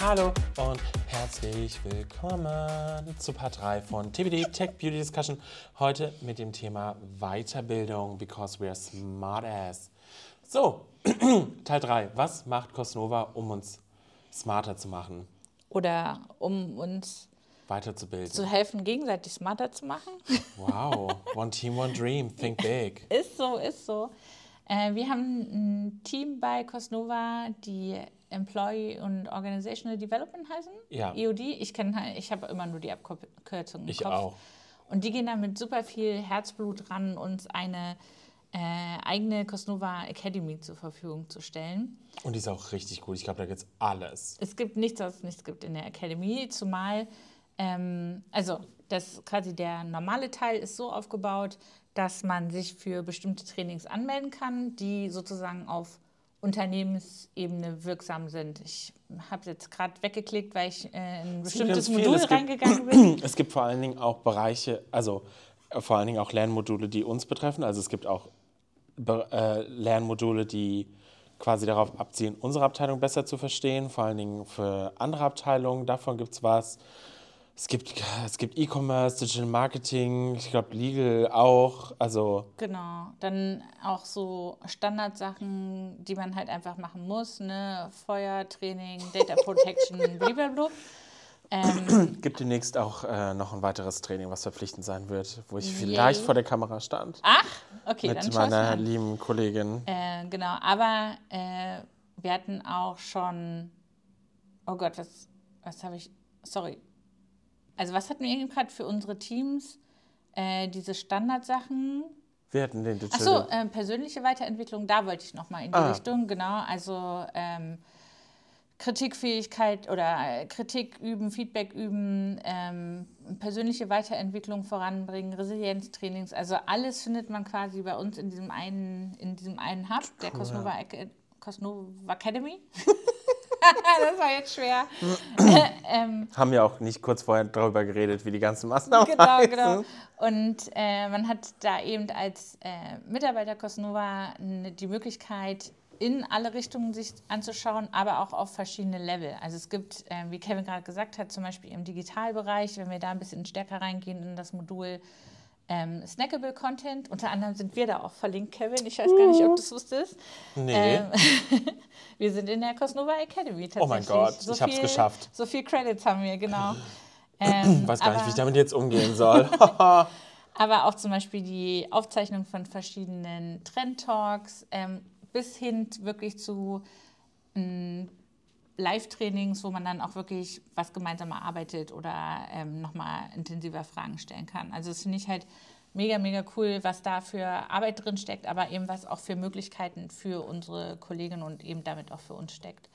Hallo und herzlich willkommen zu Part 3 von TBD Tech Beauty Discussion. Heute mit dem Thema Weiterbildung, because we are smart ass. So, Teil 3. Was macht Cosnova, um uns smarter zu machen, Oder um uns weiterzubilden? zu helfen, gegenseitig smarter zu machen. Wow, one team, one dream, think big. ist so, ist so. Äh, wir haben ein Team bei Cosnova, die Employee und Organizational Development heißen. Ja. EOD. Ich kenne, ich habe immer nur die Abkürzung im Ich Kopf. auch. Und die gehen da mit super viel Herzblut ran, uns eine äh, eigene Cosnova Academy zur Verfügung zu stellen. Und die ist auch richtig gut. Ich glaube, da gibt es alles. Es gibt nichts, was es nicht gibt in der Academy, zumal, ähm, also das quasi der normale Teil ist so aufgebaut, dass man sich für bestimmte Trainings anmelden kann, die sozusagen auf Unternehmensebene wirksam sind. Ich habe jetzt gerade weggeklickt, weil ich äh, in ein Es gibt bestimmtes. Modul Es gibt- reingegangen bin. Es gibt vor allen Dingen auch Bereiche, also äh, vor allen Dingen auch Lernmodule, die uns betreffen. Also es gibt auch äh, Lernmodule, die quasi darauf abzielen, unsere Abteilung besser zu verstehen, vor allen Dingen für andere Abteilungen. Davon gibt es was. Es gibt es gibt E-Commerce, Digital Marketing, ich glaube Legal auch. Also Genau, dann auch so Standardsachen, die man halt einfach machen muss, ne? Feuertraining, Data Protection, blablabla. Ähm, gibt demnächst auch äh, noch ein weiteres Training, was verpflichtend sein wird, wo ich Yay. vielleicht vor der Kamera stand. ach, okay, dann mit mal meiner lieben Kollegin. Äh, genau, aber äh, wir hatten auch schon, oh Gott, was, was habe ich, sorry. Also was hatten wir eben gerade für unsere Teams? Äh, diese Standardsachen. Wir hatten den Digital. so, ähm, persönliche Weiterentwicklung, da wollte ich nochmal in die Ah. Richtung, genau. Also ähm, Kritikfähigkeit oder äh, Kritik üben, Feedback üben, ähm, persönliche Weiterentwicklung voranbringen, Resilienztrainings, also alles findet man quasi bei uns in diesem einen, in diesem einen Hub, der Cosnova, Ac- Cosnova Academy. das war jetzt schwer. ähm, Haben wir auch nicht kurz vorher darüber geredet, wie die ganzen Maßnahmen Genau, heißen. genau. Und äh, man hat da eben als äh, Mitarbeiter Cosnova die Möglichkeit, in alle Richtungen sich anzuschauen, aber auch auf verschiedene Level. Also es gibt, äh, wie Kevin gerade gesagt hat, zum Beispiel im Digitalbereich, wenn wir da ein bisschen stärker reingehen in das Modul ähm, Snackable Content. Unter anderem sind wir da auch verlinkt, Kevin. Ich weiß gar nicht, ob du es wusstest. Nee. Ähm, wir sind in der Cosnova Academy tatsächlich. Oh mein Gott, ich hab's viel- geschafft. So viel Credits haben wir, genau. Ähm, Ich weiß gar nicht, aber- wie ich damit jetzt umgehen soll. aber auch zum Beispiel die Aufzeichnung von verschiedenen Trend-Talks ähm, bis hin wirklich zu ähm, Live-Trainings, wo man dann auch wirklich was gemeinsam erarbeitet oder ähm, nochmal intensiver Fragen stellen kann. Also das finde ich halt mega, mega cool, was da für Arbeit drin steckt, aber eben was auch für Möglichkeiten für unsere Kolleginnen und eben damit auch für uns steckt.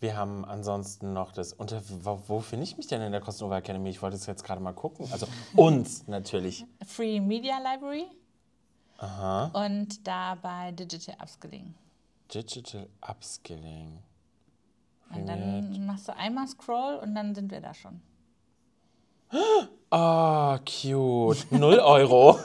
Wir haben ansonsten noch das. Unter, wo, wo finde ich mich denn in der Cosnova Academy? Ich wollte es jetzt gerade mal gucken. Also uns natürlich. Free Media Library Aha. und dabei Digital Upskilling. Digital Upskilling. Und dann machst du einmal Scroll und dann sind wir da schon. Oh, cute. Null Euro.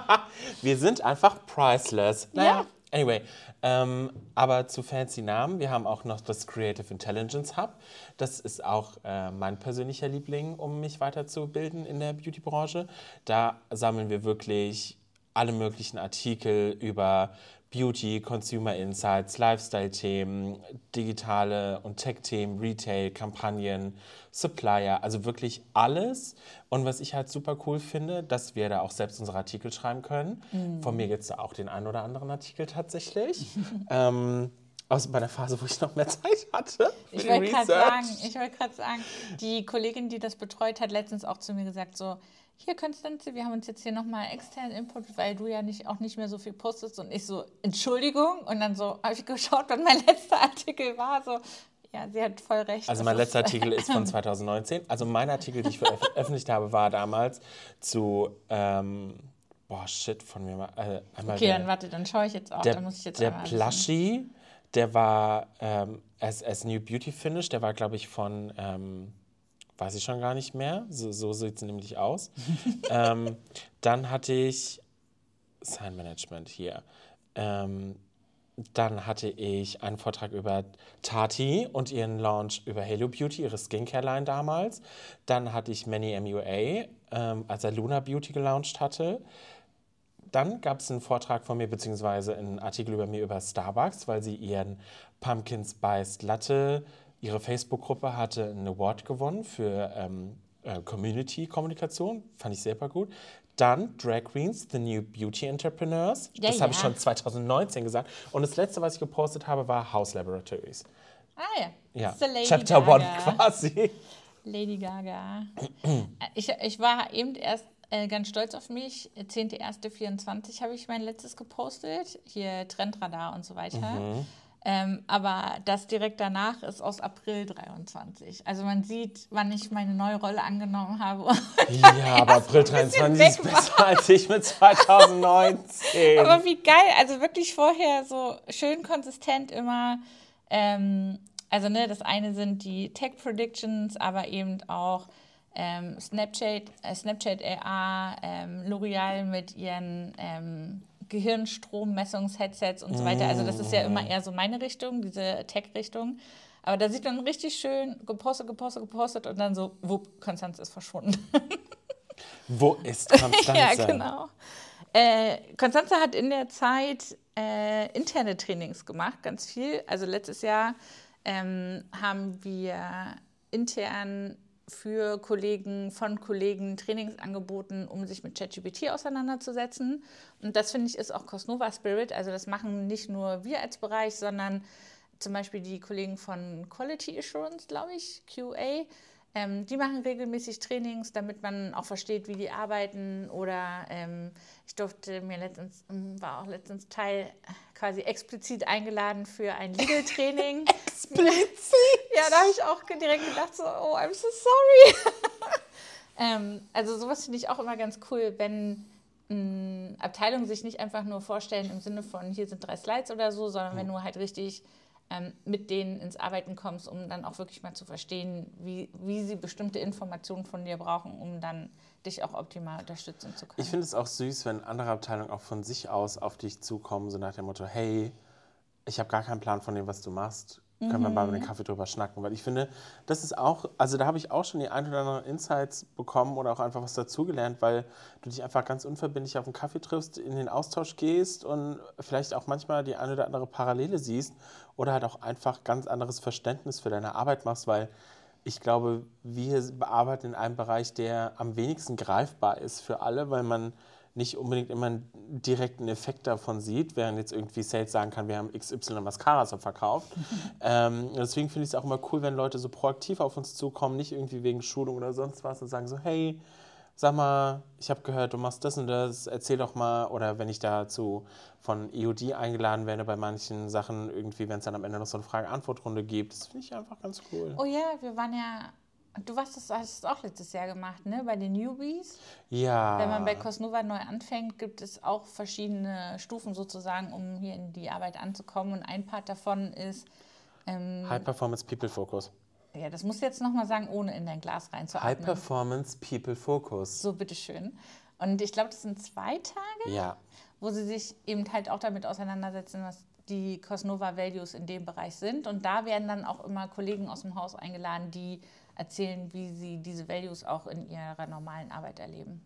wir sind einfach priceless. Naja, anyway. Ähm, aber zu fancy Namen. Wir haben auch noch das Creative Intelligence Hub. Das ist auch äh, mein persönlicher Liebling, um mich weiterzubilden in der Beauty-Branche. Da sammeln wir wirklich alle möglichen Artikel über Beauty, Consumer Insights, Lifestyle-Themen, digitale und Tech-Themen, Retail, Kampagnen, Supplier, also wirklich alles. Und was ich halt super cool finde, dass wir da auch selbst unsere Artikel schreiben können. Von mir gibt es da auch den einen oder anderen Artikel tatsächlich. ähm, aus meiner Phase, wo ich noch mehr Zeit hatte. Ich wollte gerade sagen, ich wollte gerade sagen, die Kollegin, die das betreut, hat letztens auch zu mir gesagt, so, hier Konstanze, wir haben uns jetzt hier nochmal externen Input, weil du ja nicht, auch nicht mehr so viel postest. Und ich so, Entschuldigung. Und dann so habe ich geschaut, wann mein letzter Artikel war. So, ja, sie hat voll recht. Also mein letzter Artikel ist von 2019. Also mein Artikel, den ich veröf- veröffentlicht habe, war damals zu, ähm, boah, shit, von mir mal, äh, einmal Okay, der, dann warte, dann schaue ich jetzt auch. der, da muss ich jetzt der. Plushie, der war ähm, as, as New Beauty Finish, der war, glaube ich, von, ähm, weiß ich schon gar nicht mehr, so, so sieht es nämlich aus. ähm, dann hatte ich Sign Management hier. Ähm, dann hatte ich einen Vortrag über Tati und ihren Launch über Halo Beauty, ihre Skincare-Line damals. Dann hatte ich Manny MUA, ähm, als er Luna Beauty gelauncht hatte. Dann gab es einen Vortrag von mir, beziehungsweise einen Artikel über mir über Starbucks, weil sie ihren Pumpkin Spiced Latte, ihre Facebook-Gruppe hatte einen Award gewonnen für ähm, äh, Community-Kommunikation. Fand ich super gut. Dann Drag Queens, The New Beauty Entrepreneurs. Ja, das habe ich ja. schon 2019 gesagt. Und das letzte, was ich gepostet habe, war House Laboratories. Ah ja. Ja, Chapter Gaga. One quasi. Lady Gaga. ich, ich war eben erst äh, ganz stolz auf mich. 10.01.24 habe ich mein letztes gepostet. Hier Trendradar und so weiter. Mhm. Ähm, aber das direkt danach ist aus April 23. Also man sieht, wann ich meine neue Rolle angenommen habe. Ja, aber April ein bisschen 23 ist besser als ich mit 2019. Aber wie geil, also wirklich vorher so schön konsistent immer. Ähm, also ne, das eine sind die Tech Predictions, aber eben auch ähm, Snapchat, äh, Snapchat AR, ähm, L'Oreal mit ihren ähm, Gehirnstrommessungsheadsets und so weiter. Also das ist ja immer eher so meine Richtung, diese Tech-Richtung. Aber da sieht man richtig schön gepostet, gepostet, gepostet und dann so, wupp, Konstanz ist verschwunden. Wo ist Konstanze? Ja, genau. Äh, Konstanze hat in der Zeit äh, interne Trainings gemacht, ganz viel. Also letztes Jahr ähm, haben wir intern für Kollegen, von Kollegen Trainings angeboten, um sich mit ChatGPT auseinanderzusetzen. Und das finde ich ist auch Cosnova Spirit. Also das machen nicht nur wir als Bereich, sondern zum Beispiel die Kollegen von Quality Assurance, glaube ich, QA. Ähm, die machen regelmäßig Trainings, damit man auch versteht, wie die arbeiten. Oder ähm, ich durfte mir letztens, ähm, war auch letztens Teil quasi explizit eingeladen für ein Legal-Training. Explizit? ja, da habe ich auch direkt gedacht, so, oh, I'm so sorry. ähm, also sowas finde ich auch immer ganz cool, wenn mh, Abteilungen sich nicht einfach nur vorstellen im Sinne von, hier sind drei Slides oder so, sondern wenn du halt richtig ähm, mit denen ins Arbeiten kommst, um dann auch wirklich mal zu verstehen, wie, wie sie bestimmte Informationen von dir brauchen, um dann dich auch optimal unterstützen zu können. Ich finde es auch süß, wenn andere Abteilungen auch von sich aus auf dich zukommen, so nach dem Motto, hey, ich habe gar keinen Plan von dem, was du machst. Können wir mal mit dem Kaffee drüber schnacken? Weil ich finde, das ist auch, also da habe ich auch schon die ein oder anderen Insights bekommen oder auch einfach was dazugelernt, weil du dich einfach ganz unverbindlich auf einen Kaffee triffst, in den Austausch gehst und vielleicht auch manchmal die eine oder andere Parallele siehst oder halt auch einfach ganz anderes Verständnis für deine Arbeit machst, weil ich glaube, wir bearbeiten in einem Bereich, der am wenigsten greifbar ist für alle, weil man nicht unbedingt immer einen direkten Effekt davon sieht, während jetzt irgendwie Sales sagen kann, wir haben XY Mascaras verkauft. ähm, deswegen finde ich es auch immer cool, wenn Leute so proaktiv auf uns zukommen, nicht irgendwie wegen Schulung oder sonst was und sagen so, hey, sag mal, ich habe gehört, du machst das und das, erzähl doch mal. Oder wenn ich dazu von EOD eingeladen werde bei manchen Sachen, irgendwie, wenn es dann am Ende noch so eine Frage-Antwort-Runde gibt, das finde ich einfach ganz cool. oh ja, wir waren ja, du warst das, hast es auch letztes Jahr gemacht, ne? Bei den Newbies. Ja. Wenn man bei Cosnova neu anfängt, gibt es auch verschiedene Stufen sozusagen, um hier in die Arbeit anzukommen. Und ein Part davon ist, ähm, High Performance People Focus. ja, das musst du jetzt nochmal sagen, ohne in dein Glas High reinzuatmen. Performance People Focus. So, bitteschön. Und ich glaube, das sind zwei Tage, Ja. wo sie sich eben halt auch damit auseinandersetzen, was die Cosnova Values in dem Bereich sind. Und da werden dann auch immer Kollegen aus dem Haus eingeladen, die erzählen, wie sie diese Values auch in ihrer normalen Arbeit erleben.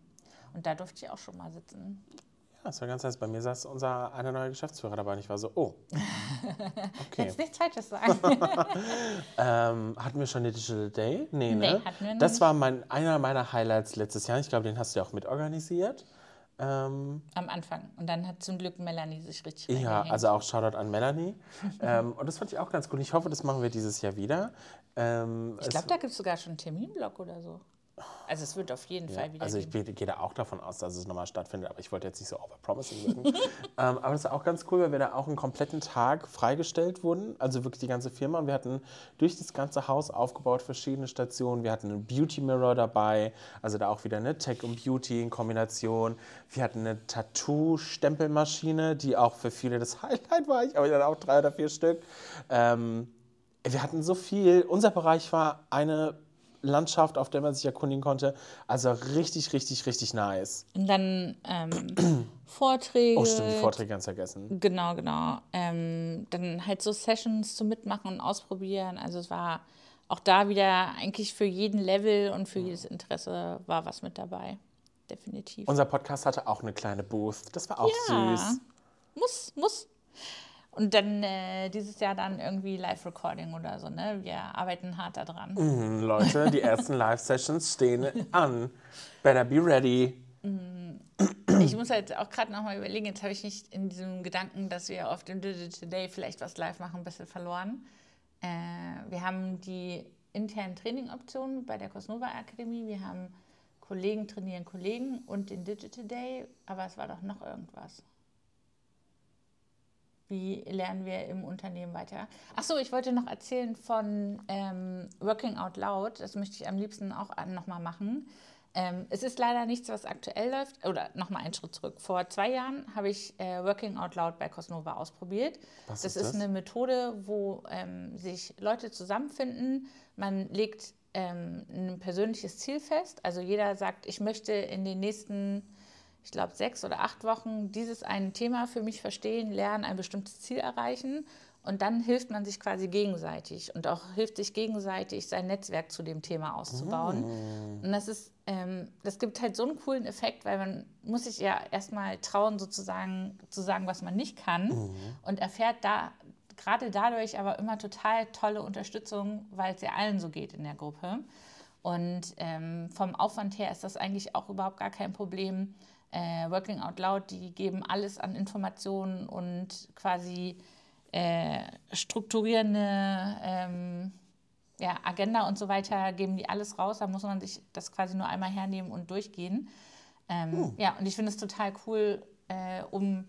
Und da durfte ich auch schon mal sitzen. Ja, das war ganz nice. Bei mir saß unser einer neue Geschäftsführer dabei und ich war so, oh. Okay. Jetzt nichts Falsches sagen. Ähm, hatten wir schon den Digital Day? Nee, Nee, ne? hatten wir das nicht. war mein, einer meiner Highlights letztes Jahr. Ich glaube, den hast du ja auch mitorganisiert. Ähm, Am Anfang. Und dann hat zum Glück Melanie sich richtig ja, also auch Shoutout an Melanie. ähm, und das fand ich auch ganz cool. Ich hoffe, das machen wir dieses Jahr wieder. Ähm, Ich glaube, da gibt es sogar schon einen Terminblock oder so. Also es wird auf jeden Fall wieder Also ich geben. gehe gehe da auch davon aus, dass es nochmal stattfindet, aber ich wollte jetzt nicht so overpromising wirken. ähm, aber das ist auch ganz cool, weil wir da auch einen kompletten Tag freigestellt wurden, also wirklich die ganze Firma. Und wir hatten durch das ganze Haus aufgebaut verschiedene Stationen. Wir hatten einen Beauty Mirror dabei, also da auch wieder eine Tech und Beauty in Kombination. Wir hatten eine Tattoo-Stempelmaschine, die auch für viele das Highlight war. Ich habe dann auch drei oder vier Stück. Ähm, wir hatten so viel. Unser Bereich war eine Landschaft, auf der man sich erkundigen konnte. Also richtig, richtig, richtig nice. Und dann ähm, Vorträge. Oh, stimmt, die Vorträge ganz vergessen. Genau, genau. Ähm, dann halt so Sessions zum Mitmachen und Ausprobieren. Also es war auch da wieder eigentlich für jeden Level und für jedes Interesse war was mit dabei. Definitiv. Unser Podcast hatte auch eine kleine Booth. Das war auch Ja. süß. Muss, muss. Und dann äh, dieses Jahr dann irgendwie Live-Recording oder so, ne? Wir arbeiten hart daran. Mhm, Leute, die ersten Live-Sessions stehen an. Better be ready. Ich muss halt auch gerade nochmal überlegen, jetzt habe ich nicht in diesem Gedanken, dass wir auf dem Digital Day vielleicht was live machen, ein bisschen verloren. Äh, wir haben die internen Trainingoptionen bei der Cosnova Akademie. Wir haben Kollegen trainieren Kollegen und den Digital Day, aber es war doch noch irgendwas. Wie lernen wir im Unternehmen weiter? Achso, ich wollte noch erzählen von ähm, Working Out Loud. Das möchte ich am liebsten auch nochmal machen. Ähm, es ist leider nichts, was aktuell läuft. Oder nochmal einen Schritt zurück. Vor zwei Jahren habe ich äh, Working Out Loud bei Cosnova ausprobiert. Was das ist das? eine Methode, wo ähm, sich Leute zusammenfinden. Man legt ähm, ein persönliches Ziel fest. Also jeder sagt, ich möchte in den nächsten, ich glaube, sechs oder acht Wochen dieses ein Thema für mich verstehen, lernen, ein bestimmtes Ziel erreichen. Und dann hilft man sich quasi gegenseitig und auch hilft sich gegenseitig, sein Netzwerk zu dem Thema auszubauen. Und das ist, ähm, das gibt halt so einen coolen Effekt, weil man muss sich ja erstmal trauen, sozusagen zu sagen, was man nicht kann und erfährt da gerade dadurch aber immer total tolle Unterstützung, weil es ja allen so geht in der Gruppe. Und ähm, vom Aufwand her ist das eigentlich auch überhaupt gar kein Problem. Äh, Working Out Loud, die geben alles an Informationen und quasi äh, strukturierende ähm, ja, Agenda und so weiter, geben die alles raus. Da muss man sich das quasi nur einmal hernehmen und durchgehen. Ähm, Ja, und ich finde es total cool, äh, um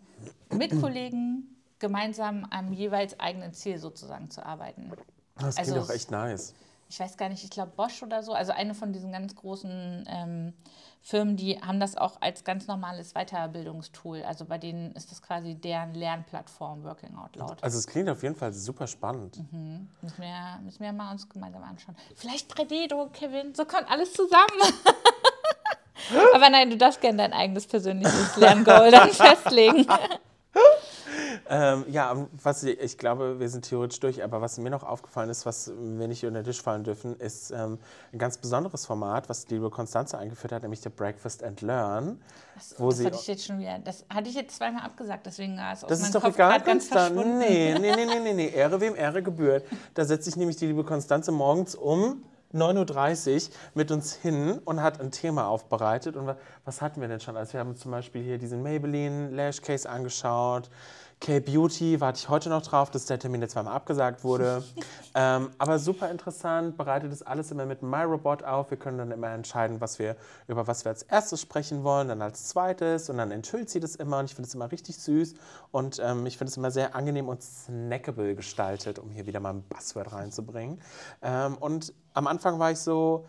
mit Kollegen gemeinsam am jeweils eigenen Ziel sozusagen zu arbeiten. Das klingt Also doch echt nice. Ich weiß gar nicht, ich glaube Bosch oder so, also eine von diesen ganz großen ähm, Firmen, die haben das auch als ganz normales Weiterbildungstool. Also bei denen ist das quasi deren Lernplattform Working Out Loud. Also es klingt auf jeden Fall super spannend. Müssen wir, müssen wir mal uns gemeinsam anschauen. Vielleicht 3D-Druck, Kevin, so kommt alles zusammen. Aber nein, du darfst gerne dein eigenes persönliches Lerngoal dann festlegen. Ähm, ja, was ich, ich glaube, wir sind theoretisch durch, aber was mir noch aufgefallen ist, was wir nicht unter den Tisch fallen dürfen, ist ähm, ein ganz besonderes Format, was die liebe Konstanze eingeführt hat, nämlich der Breakfast and Learn. wo das sie, hatte ich jetzt schon wieder. Das hatte ich jetzt zweimal abgesagt, deswegen war es aus das ist doch Kopf egal, Konstanze. Nee, nee, nee, nee, nee, nee. Ehre wem Ehre gebührt. Da setzt sich nämlich die liebe Konstanze morgens um 9.30 Uhr mit uns hin und hat ein Thema aufbereitet. Und wa- was hatten wir denn schon? Also wir haben zum Beispiel hier diesen Maybelline Lash Case angeschaut. K-Beauty, warte ich heute noch drauf, dass der Termin jetzt zweimal abgesagt wurde. ähm, aber super interessant, bereitet das alles immer mit MyRobot auf. Wir können dann immer entscheiden, was wir, über was wir als erstes sprechen wollen, dann als zweites und dann enthüllt sie das immer und ich finde es immer richtig süß und ähm, ich finde es immer sehr angenehm und snackable gestaltet, um hier wieder mal ein Buzzword reinzubringen. Ähm, und am Anfang war ich so,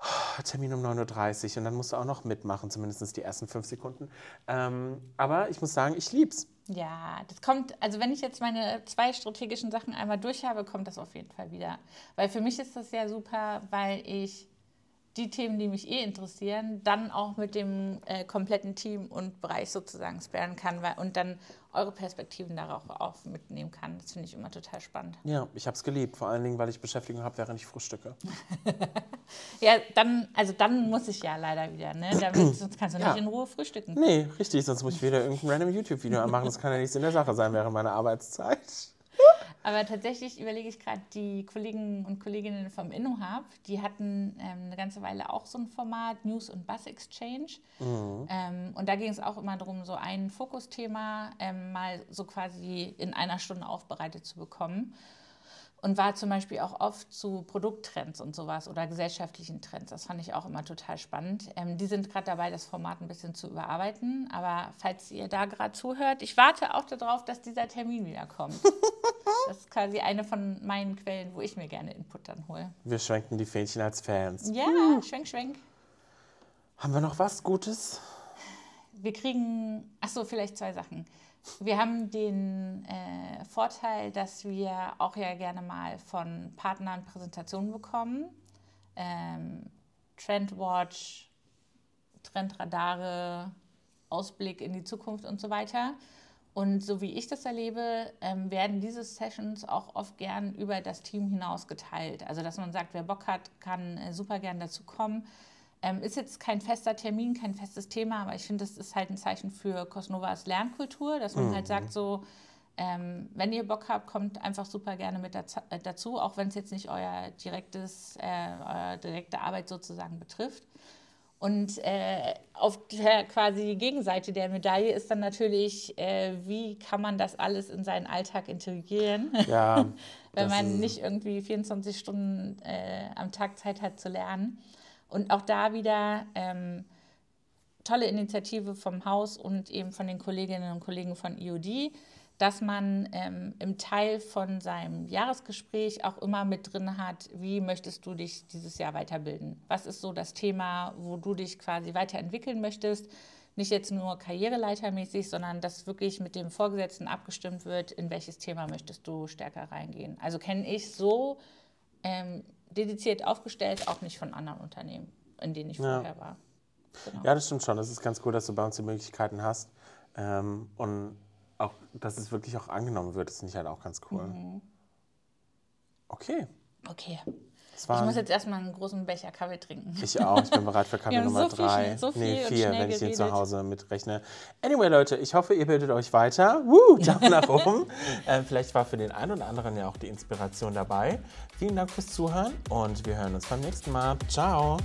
"Oh, Termin um 9.30 Uhr und dann musst du auch noch mitmachen, zumindest die ersten fünf Sekunden. Ähm, aber ich muss sagen, ich lieb's. Ja, das kommt, also wenn ich jetzt meine zwei strategischen Sachen einmal durch habe, kommt das auf jeden Fall wieder. Weil für mich ist das ja super, weil ich die Themen, die mich eh interessieren, dann auch mit dem äh, kompletten Team und Bereich sozusagen sparen kann weil, und dann eure Perspektiven darauf auch mitnehmen kann. Das finde ich immer total spannend. Ja, ich habe es geliebt, vor allen Dingen, weil ich Beschäftigung habe, während ich frühstücke. Ja, dann, also dann muss ich ja leider wieder, ne? Damit, sonst kannst du Ja. nicht in Ruhe frühstücken. Nee, richtig, sonst muss ich wieder irgendein random YouTube-Video anmachen. Das kann ja nichts in der Sache sein während meiner Arbeitszeit. Aber tatsächlich überlege ich gerade, die Kollegen und Kolleginnen vom InnoHub, die hatten ähm, eine ganze Weile auch so ein Format, News und Buzz Exchange. Ähm, und da ging es auch immer darum, so ein Fokusthema ähm, mal so quasi in einer Stunde aufbereitet zu bekommen. Und war zum Beispiel auch oft zu Produkttrends und sowas oder gesellschaftlichen Trends. Das fand ich auch immer total spannend. Ähm, die sind gerade dabei, das Format ein bisschen zu überarbeiten. Aber falls ihr da gerade zuhört, ich warte auch darauf, dass dieser Termin wieder kommt. Das ist quasi eine von meinen Quellen, wo ich mir gerne Input dann hole. Wir schwenken die Fähnchen als Fans. Ja, schwenk, schwenk. Haben wir noch was Gutes? Wir kriegen, ach so, vielleicht zwei Sachen. Wir haben den äh, Vorteil, dass wir auch ja gerne mal von Partnern Präsentationen bekommen. ähm, Trendwatch, Trendradare, Ausblick in die Zukunft und so weiter. Und so wie ich das erlebe, ähm, werden diese Sessions auch oft gern über das Team hinaus geteilt. Also dass man sagt, wer Bock hat, kann äh, super gern dazu kommen. Ähm, ist jetzt kein fester Termin, kein festes Thema, aber ich finde, das ist halt ein Zeichen für Cosnovas Lernkultur, dass man halt mhm. halt sagt, so, ähm, wenn ihr Bock habt, kommt einfach super gerne mit äh, dazu, auch wenn es jetzt nicht euer direktes, äh, eure direkte Arbeit sozusagen betrifft. Und äh, auf der quasi Gegenseite der Medaille ist dann natürlich, äh, wie kann man das alles in seinen Alltag integrieren, ja, wenn man nicht irgendwie 24 Stunden äh, am Tag Zeit hat zu lernen. Und auch da wieder ähm, tolle Initiative vom Haus und eben von den Kolleginnen und Kollegen von IOD dass man ähm, im Teil von seinem Jahresgespräch auch immer mit drin hat, wie möchtest du dich dieses Jahr weiterbilden? Was ist so das Thema, wo du dich quasi weiterentwickeln möchtest? Nicht jetzt nur karriereleitermäßig, sondern dass wirklich mit dem Vorgesetzten abgestimmt wird, in welches Thema möchtest du stärker reingehen. Also kenne ich so ähm, dediziert aufgestellt, auch nicht von anderen Unternehmen, in denen ich ja. vorher war. Genau. Ja, das stimmt schon. Das ist ganz cool, dass du bei uns die Möglichkeiten hast. Ähm, und dass es wirklich auch angenommen wird, ist nicht halt auch ganz cool. Mhm. Okay. Okay. Ich muss jetzt erstmal einen großen Becher Kaffee trinken. Ich auch. Ich bin bereit für Kaffee Nummer so drei. Viel, so viel nee, vier, wenn ich ihn zu Hause mitrechne. Anyway, Leute, ich hoffe, ihr bildet euch weiter. Woo, Daumen nach oben. äh, vielleicht war für den einen oder anderen ja auch die Inspiration dabei. Vielen Dank fürs Zuhören und wir hören uns beim nächsten Mal. Ciao.